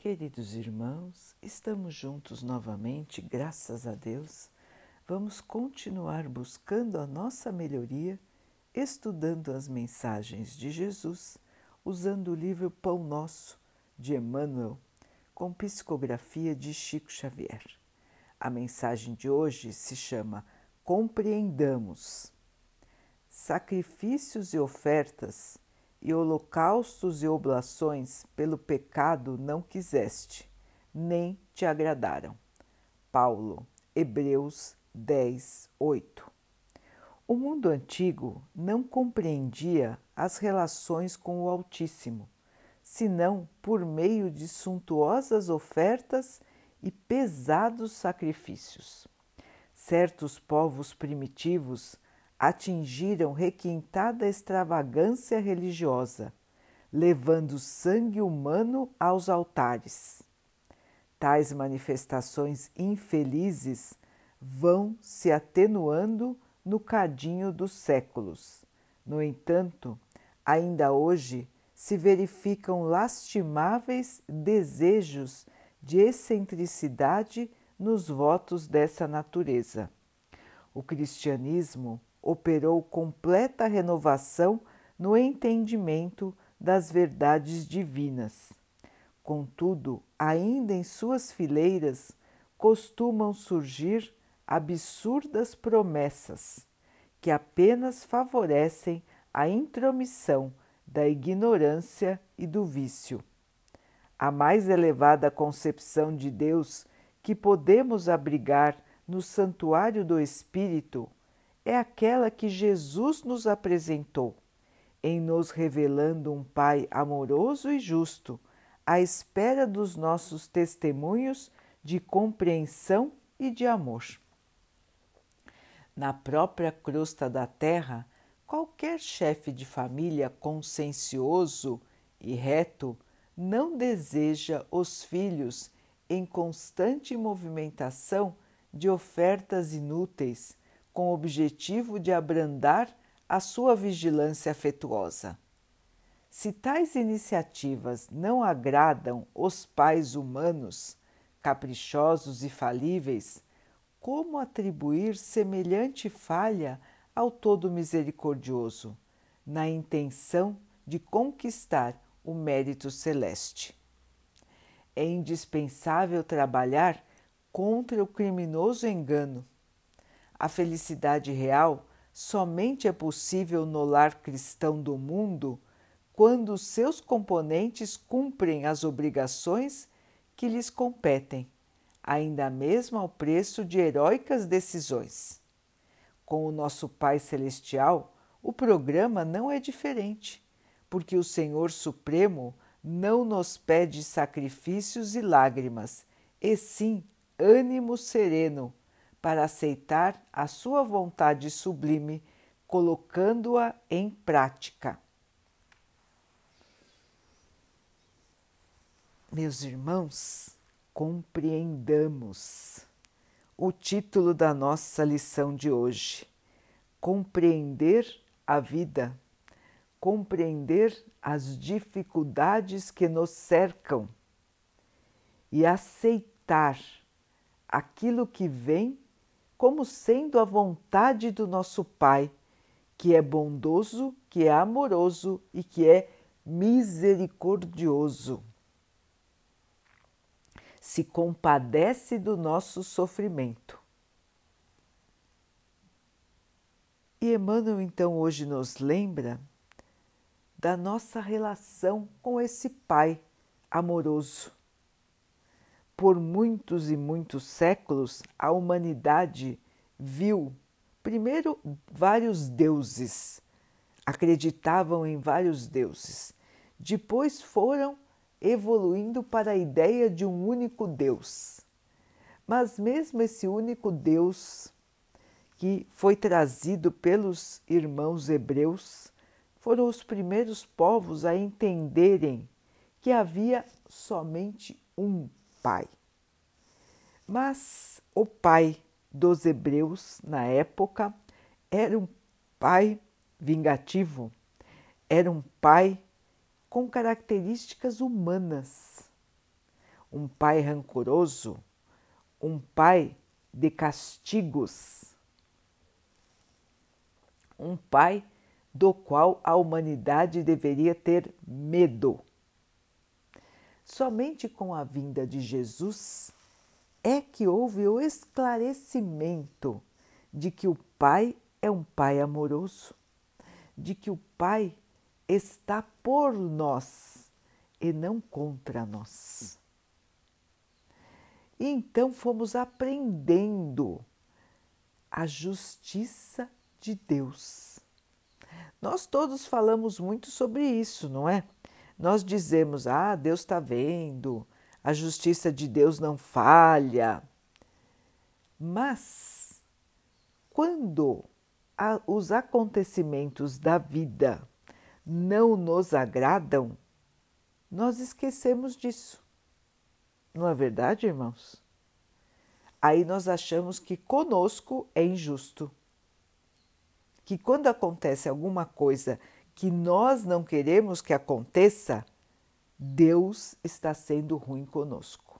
Queridos irmãos, estamos juntos novamente, graças a Deus. Vamos continuar buscando a nossa melhoria, estudando as mensagens de Jesus, usando o livro Pão Nosso, de Emmanuel, com psicografia de Chico Xavier. A mensagem de hoje se chama Compreendamos. Sacrifícios e ofertas e holocaustos e oblações pelo pecado não quiseste, nem te agradaram. Paulo, Hebreus 10, 8. O mundo antigo não compreendia as relações com o Altíssimo, senão por meio de suntuosas ofertas e pesados sacrifícios. Certos povos primitivos atingiram requintada extravagância religiosa, levando sangue humano aos altares. Tais manifestações infelizes vão se atenuando no cadinho dos séculos. No entanto, ainda hoje se verificam lastimáveis desejos de excentricidade nos votos dessa natureza. O cristianismo operou completa renovação no entendimento das verdades divinas. Contudo, ainda em suas fileiras costumam surgir absurdas promessas que apenas favorecem a intromissão da ignorância e do vício. A mais elevada concepção de Deus que podemos abrigar no santuário do Espírito é aquela que Jesus nos apresentou, em nos revelando um Pai amoroso e justo, à espera dos nossos testemunhos de compreensão e de amor. Na própria crosta da terra, qualquer chefe de família consciencioso e reto não deseja os filhos em constante movimentação de ofertas inúteis com o objetivo de abrandar a sua vigilância afetuosa. Se tais iniciativas não agradam os pais humanos, caprichosos e falíveis, como atribuir semelhante falha ao Todo Misericordioso, na intenção de conquistar o mérito celeste? É indispensável trabalhar contra o criminoso engano a felicidade real somente é possível no lar cristão do mundo quando seus componentes cumprem as obrigações que lhes competem, ainda mesmo ao preço de heróicas decisões. Com o nosso Pai Celestial, o programa não é diferente, porque o Senhor Supremo não nos pede sacrifícios e lágrimas, e sim ânimo sereno para aceitar a sua vontade sublime, colocando-a em prática. Meus irmãos, compreendamos o título da nossa lição de hoje: Compreender a vida, compreender as dificuldades que nos cercam e aceitar aquilo que vem como sendo a vontade do nosso Pai, que é bondoso, que é amoroso e que é misericordioso. Se compadece do nosso sofrimento. E Emmanuel então hoje nos lembra da nossa relação com esse Pai amoroso por muitos e muitos séculos, a humanidade viu, primeiro, vários deuses, acreditavam em vários deuses. Depois foram evoluindo para a ideia de um único Deus. Mas, mesmo esse único Deus que foi trazido pelos irmãos hebreus, foram os primeiros povos a entenderem que havia somente um pai. Mas o pai dos hebreus na época era um pai vingativo, era um pai com características humanas. um pai rancoroso, um pai de castigos, um pai do qual a humanidade deveria ter medo. Somente com a vinda de Jesus é que houve o esclarecimento de que o Pai é um Pai amoroso, de que o Pai está por nós e não contra nós. E então fomos aprendendo a justiça de Deus. Nós todos falamos muito sobre isso, não é? Nós dizemos, ah, Deus está vendo, a justiça de Deus não falha. Mas, quando os acontecimentos da vida não nos agradam, nós esquecemos disso. Não é verdade, irmãos? Aí nós achamos que conosco é injusto. Que quando acontece alguma coisa que nós não queremos que aconteça, Deus está sendo ruim conosco.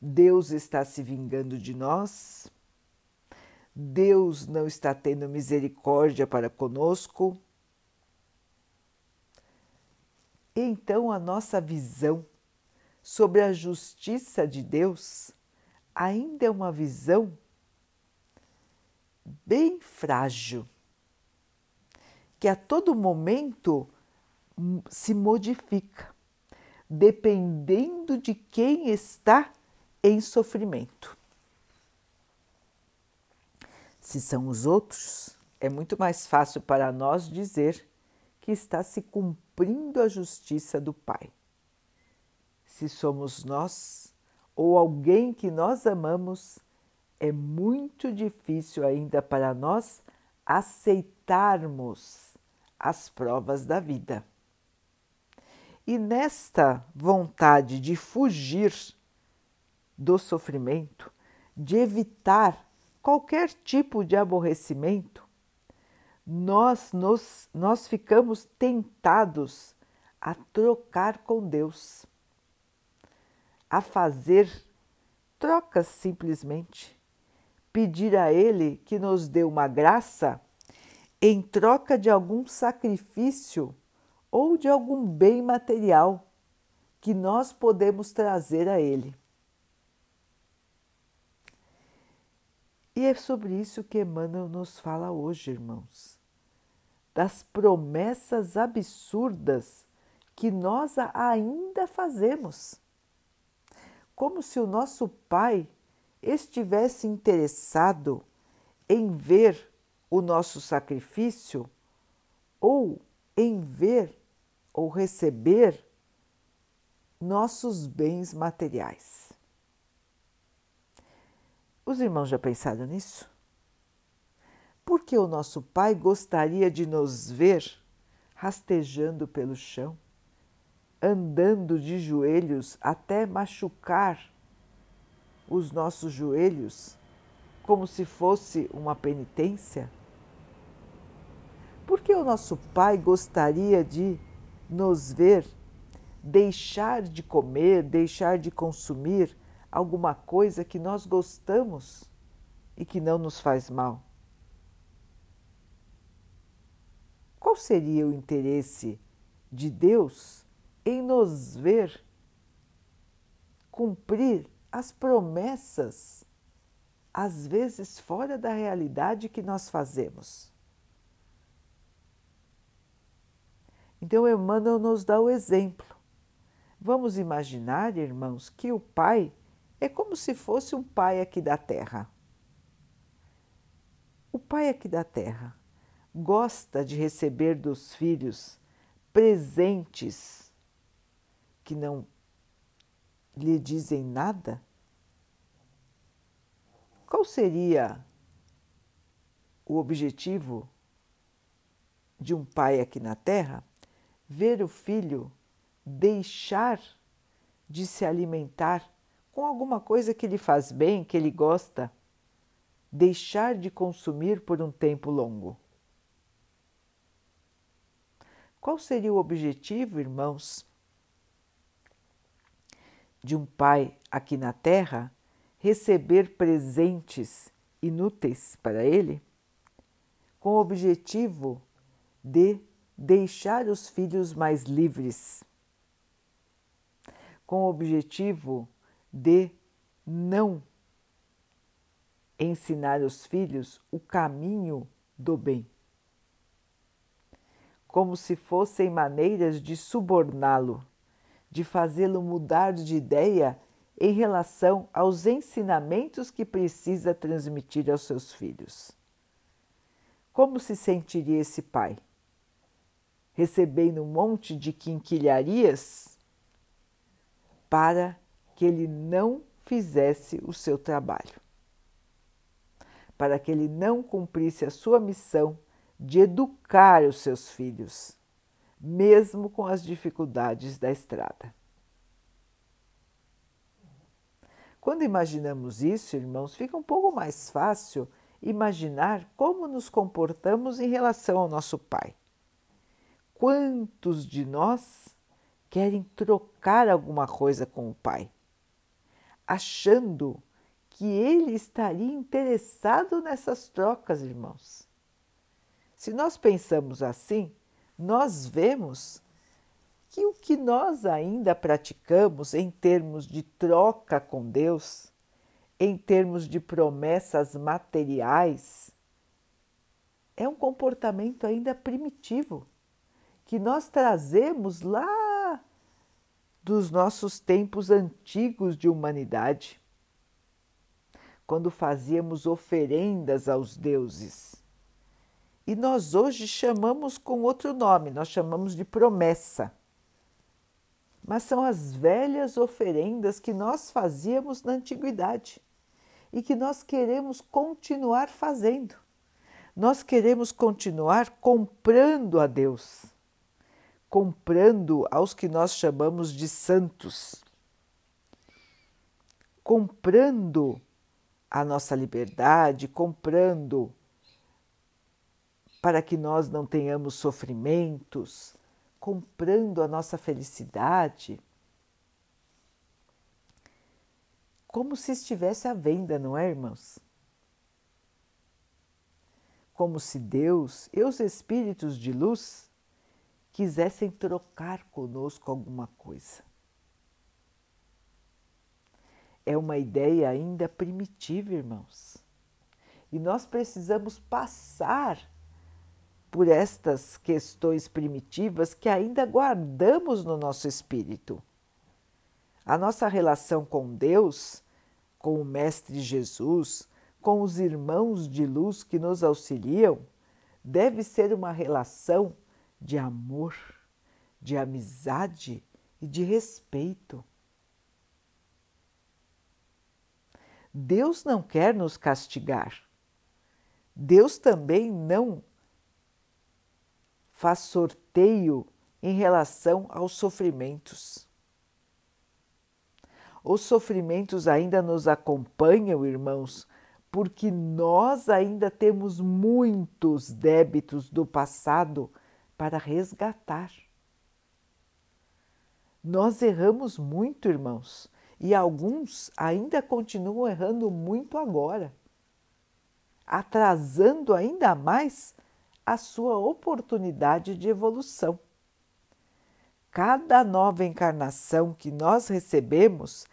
Deus está se vingando de nós. Deus não está tendo misericórdia para conosco. Então a nossa visão sobre a justiça de Deus ainda é uma visão bem frágil, que a todo momento se modifica, dependendo de quem está em sofrimento. Se são os outros, é muito mais fácil para nós dizer que está se cumprindo a justiça do Pai. Se somos nós ou alguém que nós amamos, é muito difícil ainda para nós aceitarmos as provas da vida. E nesta vontade de fugir do sofrimento, de evitar qualquer tipo de aborrecimento, nós, nos, nós ficamos tentados a trocar com Deus, a fazer trocas simplesmente, pedir a Ele que nos dê uma graça em troca de algum sacrifício ou de algum bem material que nós podemos trazer a Ele. E é sobre isso que Emmanuel nos fala hoje, irmãos, das promessas absurdas que nós ainda fazemos. Como se o nosso Pai estivesse interessado em ver o nosso sacrifício ou em ver ou receber nossos bens materiais. Os irmãos já pensaram nisso? Porque o nosso Pai gostaria de nos ver rastejando pelo chão, andando de joelhos até machucar os nossos joelhos, como se fosse uma penitência? Porque o nosso Pai gostaria de nos ver deixar de comer, deixar de consumir alguma coisa que nós gostamos e que não nos faz mal? Qual seria o interesse de Deus em nos ver cumprir as promessas, às vezes fora da realidade que nós fazemos? Então, Emmanuel nos dá o exemplo. Vamos imaginar, irmãos, que o pai é como se fosse um pai aqui da terra. O pai aqui da terra gosta de receber dos filhos presentes que não lhe dizem nada? Qual seria o objetivo de um pai aqui na terra? Ver o filho deixar de se alimentar com alguma coisa que lhe faz bem, que ele gosta, deixar de consumir por um tempo longo. Qual seria o objetivo, irmãos, de um pai aqui na Terra receber presentes inúteis para ele, com o objetivo de deixar os filhos mais livres, com o objetivo de não ensinar os filhos o caminho do bem, como se fossem maneiras de suborná-lo, de fazê-lo mudar de ideia em relação aos ensinamentos que precisa transmitir aos seus filhos. Como se sentiria esse pai? Recebendo um monte de quinquilharias para que ele não fizesse o seu trabalho, para que ele não cumprisse a sua missão de educar os seus filhos, mesmo com as dificuldades da estrada. Quando imaginamos isso, irmãos, fica um pouco mais fácil imaginar como nos comportamos em relação ao nosso Pai. Quantos de nós querem trocar alguma coisa com o Pai, achando que ele estaria interessado nessas trocas, irmãos? Se nós pensamos assim, nós vemos que o que nós ainda praticamos em termos de troca com Deus, em termos de promessas materiais, é um comportamento ainda primitivo que nós trazemos lá dos nossos tempos antigos de humanidade, quando fazíamos oferendas aos deuses. E nós hoje chamamos com outro nome, nós chamamos de promessa mas são as velhas oferendas que nós fazíamos na antiguidade e que nós queremos continuar fazendo. Nós queremos continuar comprando a Deus, comprando aos que nós chamamos de santos, comprando a nossa liberdade, comprando para que nós não tenhamos sofrimentos, comprando a nossa felicidade como se estivesse à venda, não é, irmãos? Como se Deus e os espíritos de luz quisessem trocar conosco alguma coisa. É uma ideia ainda primitiva, irmãos. E nós precisamos passar por estas questões primitivas que ainda guardamos no nosso espírito. A nossa relação com Deus, com o Mestre Jesus, com os irmãos de luz que nos auxiliam, deve ser uma relação de amor, de amizade e de respeito. Deus não quer nos castigar. Deus também não faz sorteio em relação aos sofrimentos. Os sofrimentos ainda nos acompanham, irmãos, porque nós ainda temos muitos débitos do passado para resgatar. Nós erramos muito, irmãos, e alguns ainda continuam errando muito agora, atrasando ainda mais a sua oportunidade de evolução. Cada nova encarnação que nós recebemos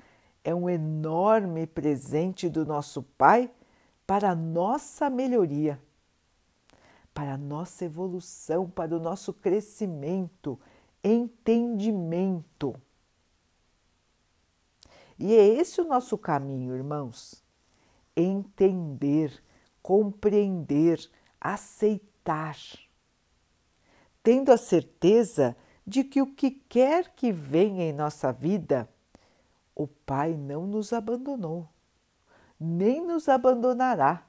é um enorme presente do nosso Pai para a nossa melhoria, para a nossa evolução, para o nosso crescimento, entendimento. E é esse o nosso caminho, irmãos. Entender, compreender, aceitar tendo a certeza de que o que quer que venha em nossa vida, o Pai não nos abandonou, nem nos abandonará.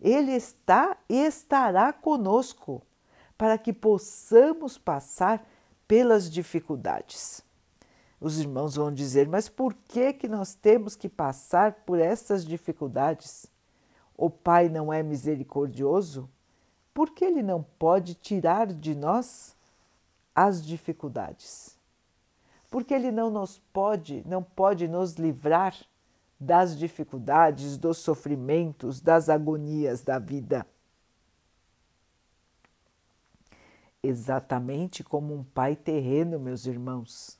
Ele está e estará conosco para que possamos passar pelas dificuldades. Os irmãos vão dizer: "Mas por que que nós temos que passar por essas dificuldades? O Pai não é misericordioso? por que Ele não pode tirar de nós as dificuldades? porque ele não nos pode, não pode nos livrar das dificuldades, dos sofrimentos, das agonias da vida. Exatamente como um pai terreno, meus irmãos,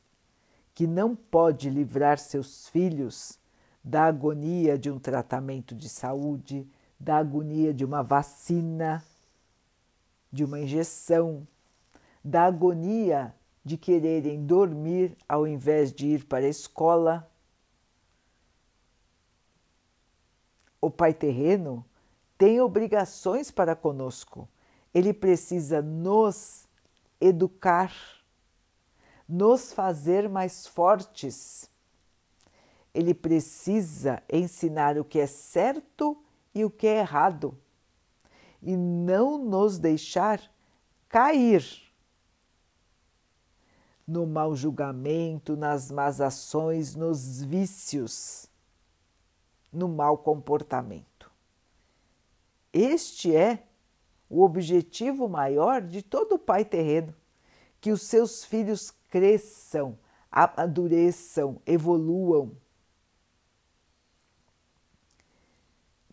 que não pode livrar seus filhos da agonia de um tratamento de saúde, da agonia de uma vacina, de uma injeção, da agonia de quererem dormir ao invés de ir para a escola. O Pai terreno tem obrigações para conosco. Ele precisa nos educar, nos fazer mais fortes. Ele precisa ensinar o que é certo e o que é errado e não nos deixar cair no mau julgamento, nas más ações, nos vícios, no mau comportamento. Este é o objetivo maior de todo pai terreno: que os seus filhos cresçam, amadureçam, evoluam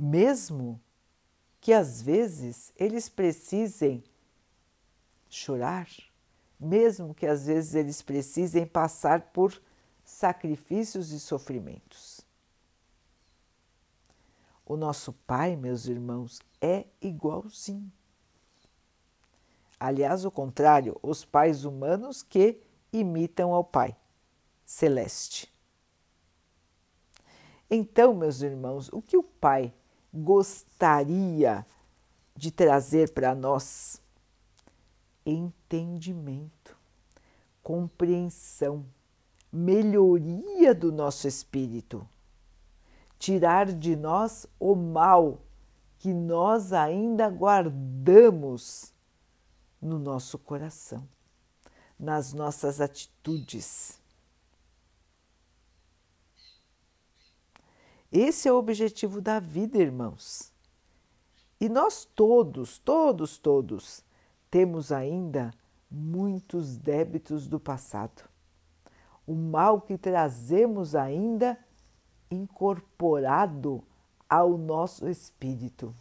mesmo que às vezes eles precisem chorar, mesmo que às vezes eles precisem passar por sacrifícios e sofrimentos. O nosso Pai, meus irmãos, é igualzinho. Aliás, o contrário, os pais humanos que imitam ao Pai celeste. Então, meus irmãos, o que o Pai gostaria de trazer para nós? Entendimento, compreensão, melhoria do nosso espírito, tirar de nós o mal que nós ainda guardamos no nosso coração, nas nossas atitudes Esse é o objetivo da vida, irmãos. E nós todos, todos, todos, temos ainda muitos débitos do passado. O mal que trazemos ainda incorporado ao nosso espírito.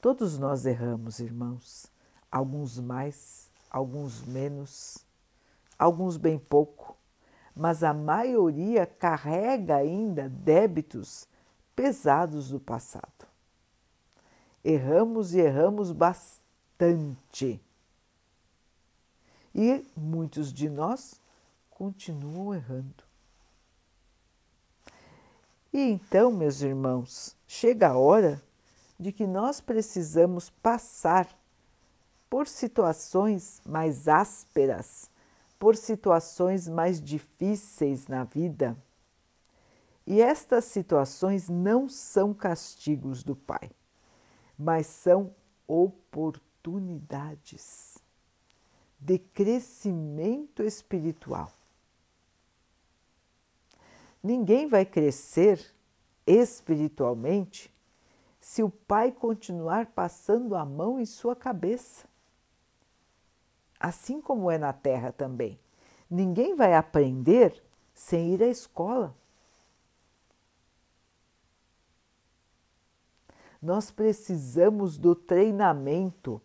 Todos nós erramos, irmãos, alguns mais, alguns menos, alguns bem pouco, mas a maioria carrega ainda débitos pesados do passado. Erramos e erramos bastante. E muitos de nós continuam errando. E então, meus irmãos, chega a hora de que nós precisamos passar por situações mais ásperas por situações mais difíceis na vida. E estas situações não são castigos do Pai, mas são oportunidades de crescimento espiritual. Ninguém vai crescer espiritualmente se o pai continuar passando a mão em sua cabeça assim como é na Terra também. Ninguém vai aprender sem ir à escola. Nós precisamos do treinamento,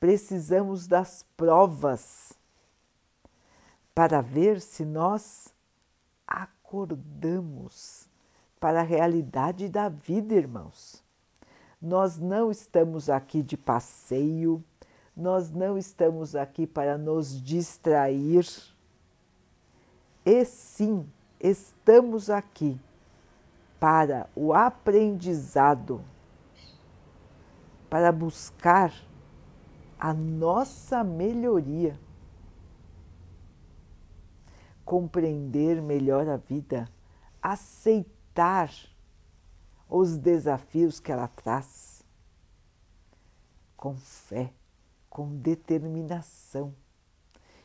precisamos das provas para ver se nós acordamos para a realidade da vida, irmãos. Nós não estamos aqui de passeio, nós não estamos aqui para nos distrair, e sim estamos aqui para o aprendizado, para buscar a nossa melhoria, compreender melhor a vida, aceitar os desafios que ela traz com fé com determinação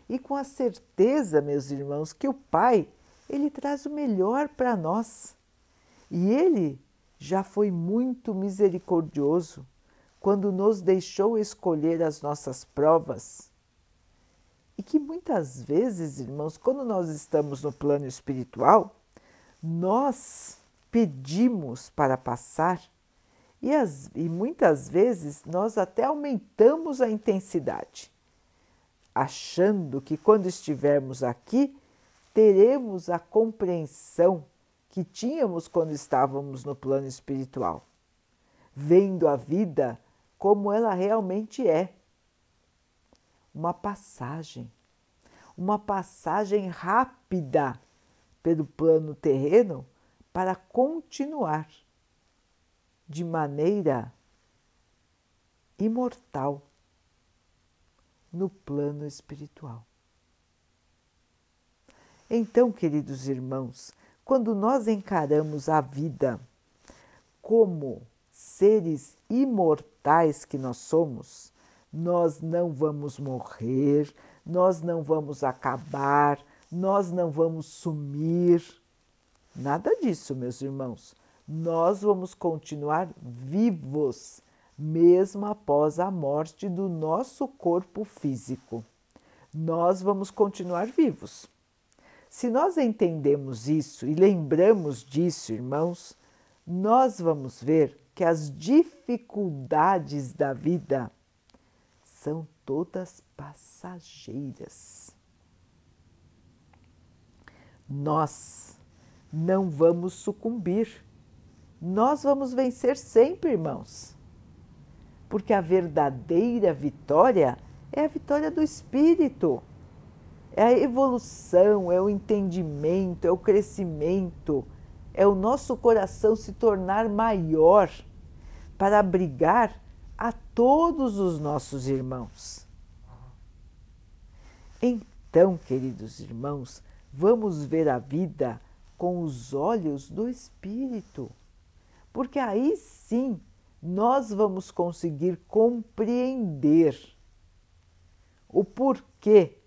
e com a certeza, meus irmãos, que o Pai, ele traz o melhor para nós. E ele já foi muito misericordioso quando nos deixou escolher as nossas provas E que muitas vezes, irmãos, quando nós estamos no plano espiritual, nós pedimos para passar e, as, e muitas vezes nós até aumentamos a intensidade, achando que quando estivermos aqui teremos a compreensão que tínhamos quando estávamos no plano espiritual, vendo a vida como ela realmente é. Uma passagem, uma passagem rápida pelo plano terreno para continuar de maneira imortal no plano espiritual. Então, queridos irmãos, quando nós encaramos a vida como seres imortais que nós somos, nós não vamos morrer, nós não vamos acabar, nós não vamos sumir. Nada disso, meus irmãos. Nós vamos continuar vivos, mesmo após a morte do nosso corpo físico. Nós vamos continuar vivos. Se nós entendemos isso e lembramos disso, irmãos, nós vamos ver que as dificuldades da vida são todas passageiras. Nós não vamos sucumbir, nós vamos vencer sempre, irmãos, porque a verdadeira vitória é a vitória do Espírito. É a evolução, é o entendimento, é o crescimento, é o nosso coração se tornar maior para abrigar todos os nossos irmãos. Então, queridos irmãos, vamos ver a vida com os olhos do Espírito, porque aí sim nós vamos conseguir compreender o porquê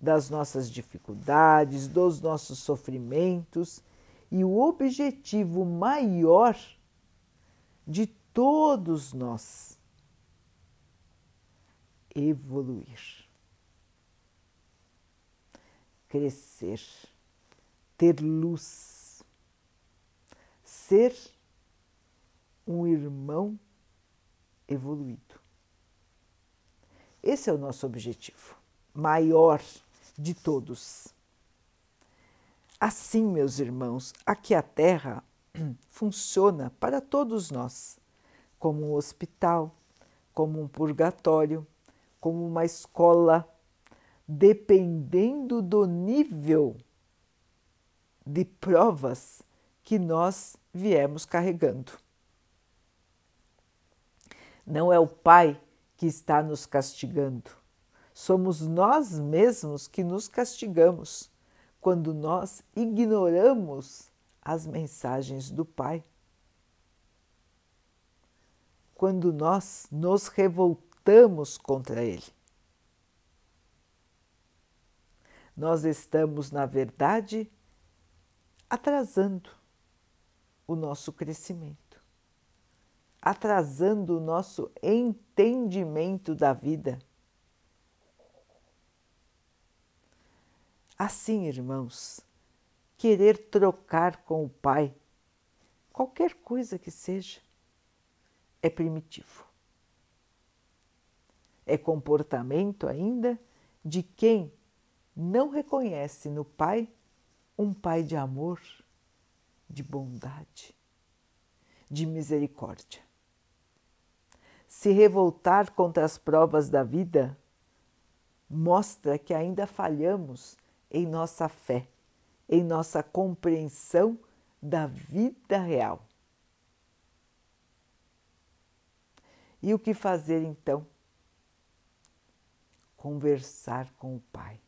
das nossas dificuldades, dos nossos sofrimentos e o objetivo maior de todos nós evoluir, crescer, ter luz, ser um irmão evoluído. Esse é o nosso objetivo maior de todos. Assim, meus irmãos, aqui a Terra funciona para todos nós como um hospital, como um purgatório, como uma escola, dependendo do nível de provas que nós viemos carregando. Não é o Pai que está nos castigando, Somos nós mesmos que nos castigamos quando nós ignoramos as mensagens do Pai. Quando nós nos revoltamos contra Ele. Nós estamos, na verdade, atrasando o nosso crescimento, atrasando o nosso entendimento da vida Assim, irmãos, querer trocar com o Pai, qualquer coisa que seja, é primitivo. É comportamento ainda de quem não reconhece no Pai um Pai de amor, de bondade, de misericórdia. Se revoltar contra as provas da vida mostra que ainda falhamos em nossa fé, em nossa compreensão da vida real. E o que fazer então? Conversar com o Pai.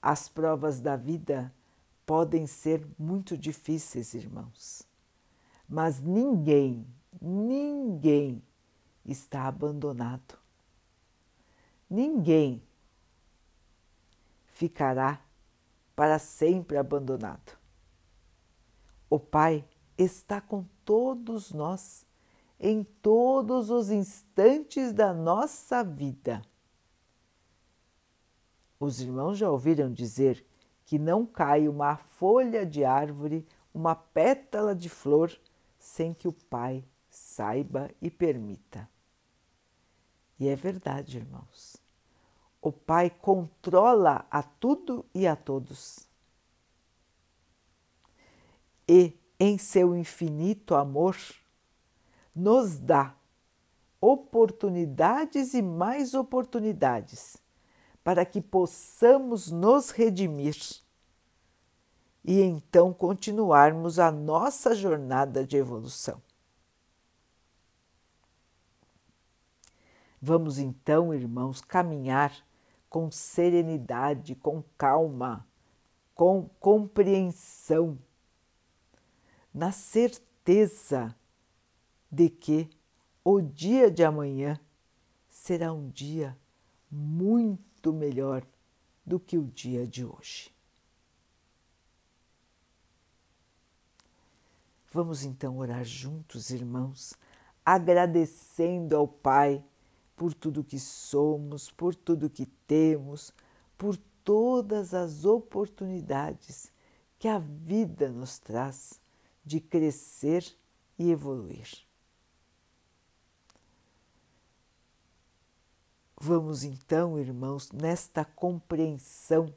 As provas da vida podem ser muito difíceis, irmãos, mas ninguém, ninguém está abandonado. Ninguém ficará para sempre abandonado. O Pai está com todos nós em todos os instantes da nossa vida. Os irmãos já ouviram dizer que não cai uma folha de árvore, uma pétala de flor, sem que o Pai saiba e permita. E é verdade, irmãos. O Pai controla a tudo e a todos. E, em seu infinito amor, nos dá oportunidades e mais oportunidades para que possamos nos redimir e então continuarmos a nossa jornada de evolução. Vamos então, irmãos, caminhar com serenidade, com calma, com compreensão, na certeza de que o dia de amanhã será um dia muito melhor do que o dia de hoje. Vamos então orar juntos, irmãos, agradecendo ao Pai por tudo que somos, por tudo que temos, por todas as oportunidades que a vida nos traz de crescer e evoluir. Vamos então, irmãos, nesta compreensão,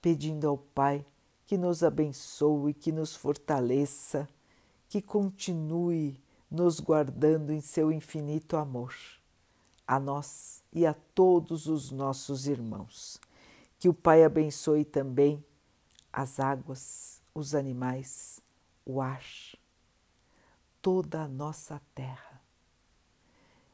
pedindo ao Pai que nos abençoe, que nos fortaleça, que continue nos guardando em seu infinito amor, a nós e a todos os nossos irmãos. Que o Pai abençoe também as águas, os animais, o ar, toda a nossa terra.